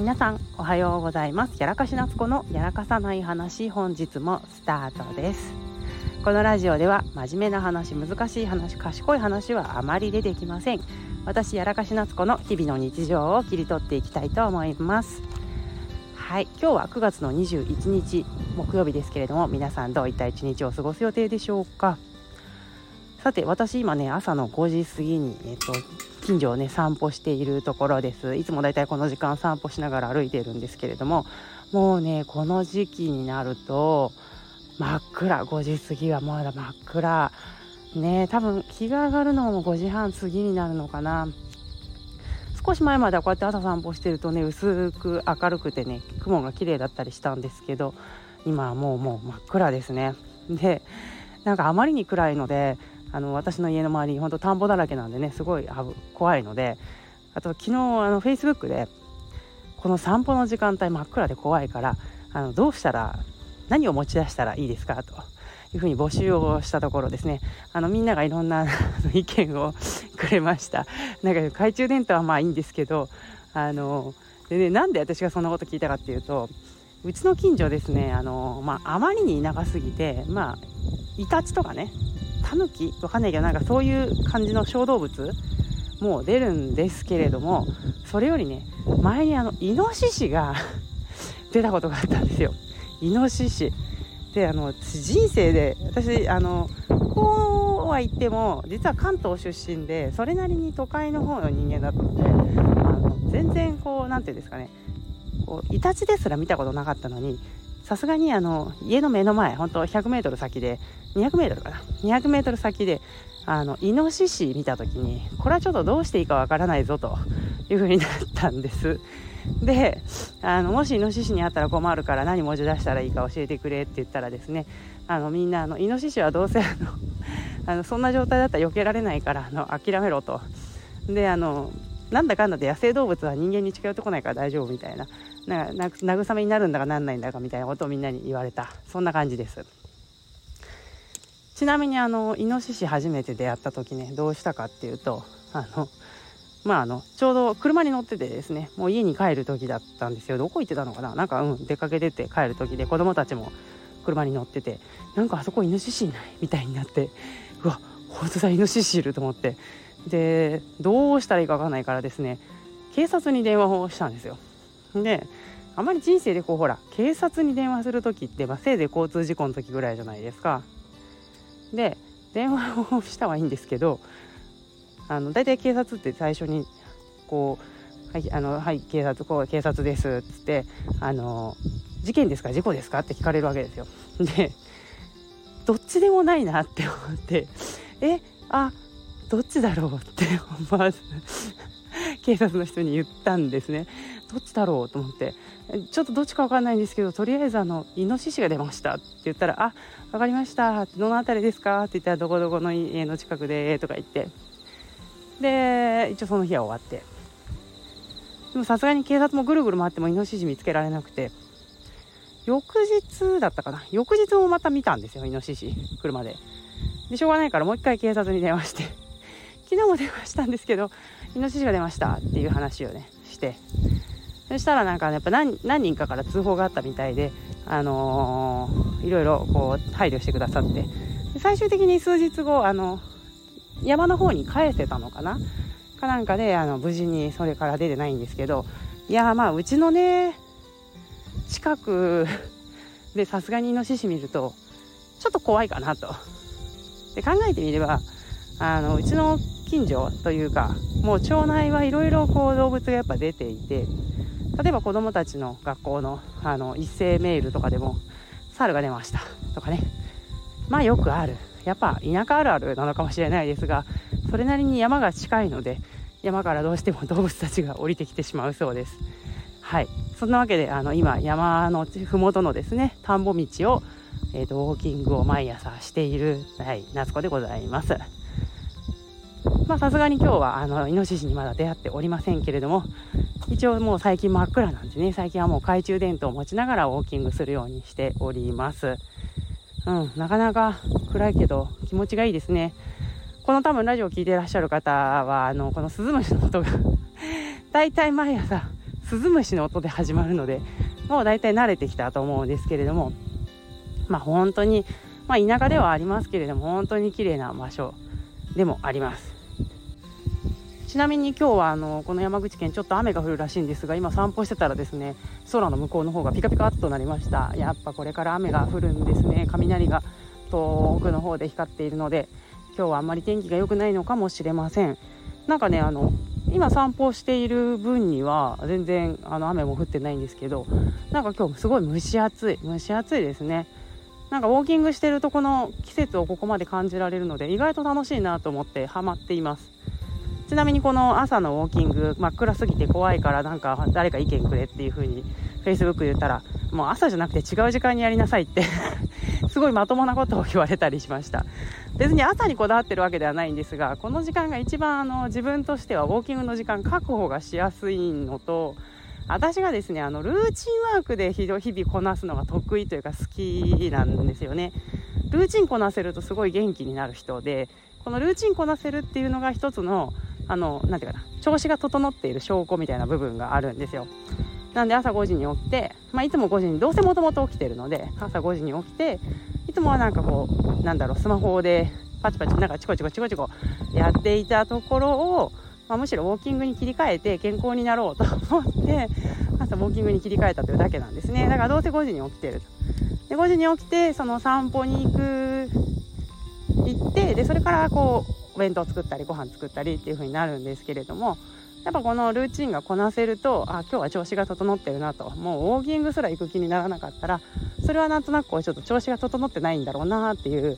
皆さんおはようございます。やらかし夏子のやらかさない話本日もスタートです。このラジオでは真面目な話難しい話賢い話はあまり出てきません。私やらかし夏子の日々の日常を切り取っていきたいと思います。はい今日は9月の21日木曜日ですけれども皆さんどういった一日を過ごす予定でしょうか？さて私今ね朝の5時過ぎに、えっと、近所をね散歩しているところです。いつもだいたいこの時間散歩しながら歩いているんですけれどももうねこの時期になると真っ暗。5時過ぎはまだ真っ暗。ね多分日が上がるのも5時半過ぎになるのかな。少し前まではこうやって朝散歩してるとね薄く明るくてね雲が綺麗だったりしたんですけど今はもうもう真っ暗ですね。でなんかあまりに暗いのであの私の家の周り本当田んぼだらけなんでねすごい怖いのであと昨日あのフェイスブックでこの散歩の時間帯真っ暗で怖いからあのどうしたら何を持ち出したらいいですかというふうに募集をしたところですね。あのみんながいろんな 意見を くれました。なんか懐中電灯はまあいいんですけどあのでねなんで私がそんなこと聞いたかっていうとうちの近所ですねあの、まあ、あまりに田舎すぎてまあイタチとかねタヌキ？わかんないけどなんかそういう感じの小動物？も出るんですけれどもそれよりね前にあのイノシシが 出たことがあったんですよ。イノシシ。であの人生で私あのこうは言っても実は関東出身でそれなりに都会の方の人間だったのであの全然こう何て言うんですかねこうイタチですら見たことなかったのにさすがにあの家の目の前本当 100m 先で 200m かな？200m 先であのイノシシ見た時にこれはちょっとどうしていいかわからないぞという風になったんです。であのもしイノシシに会ったら困るから何文字出したらいいか教えてくれって言ったらですねあのみんなあのイノシシはどうせあの あのそんな状態だったら避けられないからあの諦めろと。であのなんだかんだで野生動物は人間に近寄ってこないから大丈夫みたいな。なな慰めになるんだかなんないんだかみたいなことをみんなに言われた。そんな感じです。ちなみにあのイノシシ初めて出会った時ねどうしたかっていうとあのまああのちょうど車に乗っててですねもう家に帰る時だったんですよ。どこ行ってたのかな？なんかうん出かけてて帰る時で子供たちも車に乗っててなんかあそこイノシシいないみたいになってうわ本当だイノシシいると思って。でどうしたらいいか分かんないからですね警察に電話をしたんですよ。であまり人生でこうほら警察に電話する時って、まあ、せいぜい交通事故の時ぐらいじゃないですかで電話をしたはいいんですけどあの大体警察って最初にこう「はいあのはい警察こう警察です」っつってあの「事件ですか事故ですか?」って聞かれるわけですよ。でどっちでもないなって思ってえあどっちだろうって思わず警察の人に言ったんですねどっちだろうと思って。ちょっとどっちか分かんないんですけどとりあえずあのイノシシが出ましたって言ったら「あ分かりました。どの辺りですか?」って言ったら「どこどこの家の近くで」とか言って。で一応その日は終わって。でもさすがに警察もぐるぐる回ってもイノシシ見つけられなくて。翌日だったかな。翌日もまた見たんですよイノシシ。車で。でしょうがないからもう一回警察に電話して。昨日も電話したんですけどイノシシが出ましたっていう話をねして。そしたらなんか、やっぱ何人かから通報があったみたいで、あのー、いろいろこう配慮してくださって。最終的に数日後、あの山の方に返せたのかな？かなんかであの無事にそれから出てないんですけどいやまあうちのね近く でさすがにイノシシ見るとちょっと怖いかなと。で考えてみればあのうちの近所というかもう町内はいろいろこう動物がやっぱ出ていて例えば子どもたちの学校のあの一斉メールとかでも猿が出ました。とかね。まあよくある。やっぱ田舎あるあるなのかもしれないですがそれなりに山が近いので山からどうしても動物たちが降りてきてしまうそうです。はい。そんなわけであの今山の麓のですね田んぼ道を、えーと、ウォーキングを毎朝している、はい、夏子でございます。まあさすがに今日はあのイノシシにまだ出会っておりませんけれども一応もう最近真っ暗なんでね最近はもう懐中電灯を持ちながらウォーキングするようにしておりますうん、なかなか暗いけど気持ちがいいですね。この多分ラジオを聴いていらっしゃる方は、あの、このスズムシの音が 大体毎朝スズムシの音で始まるのでもう大体慣れてきたと思うんですけれどもまあ本当に、まあ、田舎ではありますけれども本当に綺麗な場所でもありますちなみに今日はあのこの山口県ちょっと雨が降るらしいんですが今散歩してたらですね空の向こうの方がピカピカっとなりました。やっぱこれから雨が降るんですね。雷が遠くの方で光っているので今日はあんまり天気が良くないのかもしれません。なんかねあの今散歩している分には全然あの雨も降ってないんですけどなんか今日すごい蒸し暑い蒸し暑いですね。なんかウォーキングしてるとこの季節をここまで感じられるので意外と楽しいなと思ってハマっています。ちなみにこの朝のウォーキング真っ暗すぎて怖いからなんか誰か意見くれっていう風に Facebook 言ったらもう朝じゃなくて違う時間にやりなさいって すごいまともなことを言われたりしました。別に朝にこだわってるわけではないんですがこの時間が一番あの自分としてはウォーキングの時間確保がしやすいのと私がですねあのルーチンワークで日々こなすのが得意というか好きなんですよね。ルーチンこなせるとすごい元気になる人でこのルーチンこなせるっていうのが一つのあの、なんていうかな、調子が整っている証拠みたいな部分があるんですよ。なんで朝5時に起きて、まあ、いつも5時に、どうせもともと起きてるので、朝5時に起きて、いつもはなんかこう、なんだろう、スマホでパチパチ、なんかチコチコチコチコやっていたところを、まあ、むしろウォーキングに切り替えて健康になろうと思って、朝ウォーキングに切り替えたというだけなんですね。だからどうせ5時に起きてるとで、5時に起きて、その散歩に行く、行って、で、それからこう、弁当作ったりご飯作ったりっていう風になるんですけれどもやっぱこのルーチンがこなせるとあ今日は調子が整ってるなともうウォーキングすら行く気にならなかったらそれはなんとなくこうちょっと調子が整ってないんだろうなっていう、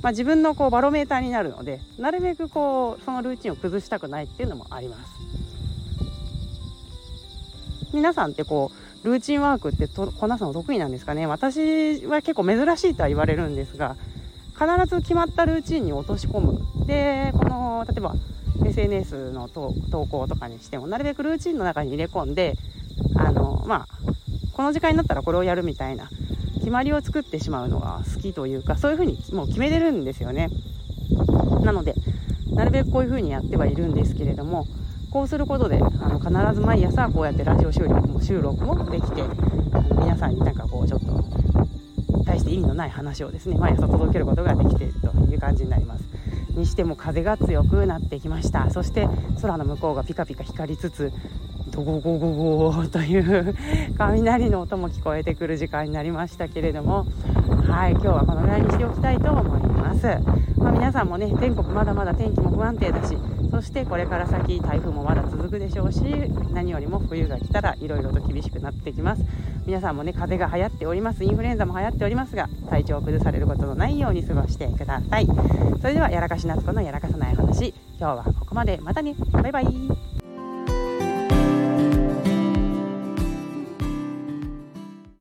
まあ、自分のこうバロメーターになるのでなるべくこうそのルーチンを崩したくないっていうのもあります。皆さんってこうルーチンワークってとこなすの得意なんですかね？私は結構珍しいとは言われるんですが必ず決まったルーチンに落とし込むでこの例えば SNS の投稿とかにしてもなるべくルーチンの中に入れ込んであのまあこの時間になったらこれをやるみたいな決まりを作ってしまうのが好きというかそういうふうにもう決めれるんですよね。なのでなるべくこういうふうにやってはいるんですけれどもこうすることであの必ず毎朝こうやってラジオ収録も収録もできてあの皆さんになんかこうちょっと対して意味のない話をですね毎朝届けることができているという感じになります。にしても風が強くなってきました。そして空の向こうがピカピカ光りつつドゴゴゴゴという雷の音も聞こえてくる時間になりましたけれどもはい今日はこのぐらいにしておきたいと思います、まあ、皆さんもね全国まだまだ天気も不安定だしそしてこれから先台風もまだ続くでしょうし何よりも冬が来たらいろいろと厳しくなってきます。皆さんもね風邪が流行っております。インフルエンザも流行っておりますが体調を崩されることのないように過ごしてください。それではやらかし夏子のやらかさない話。今日はここまで。またね。バイバイ。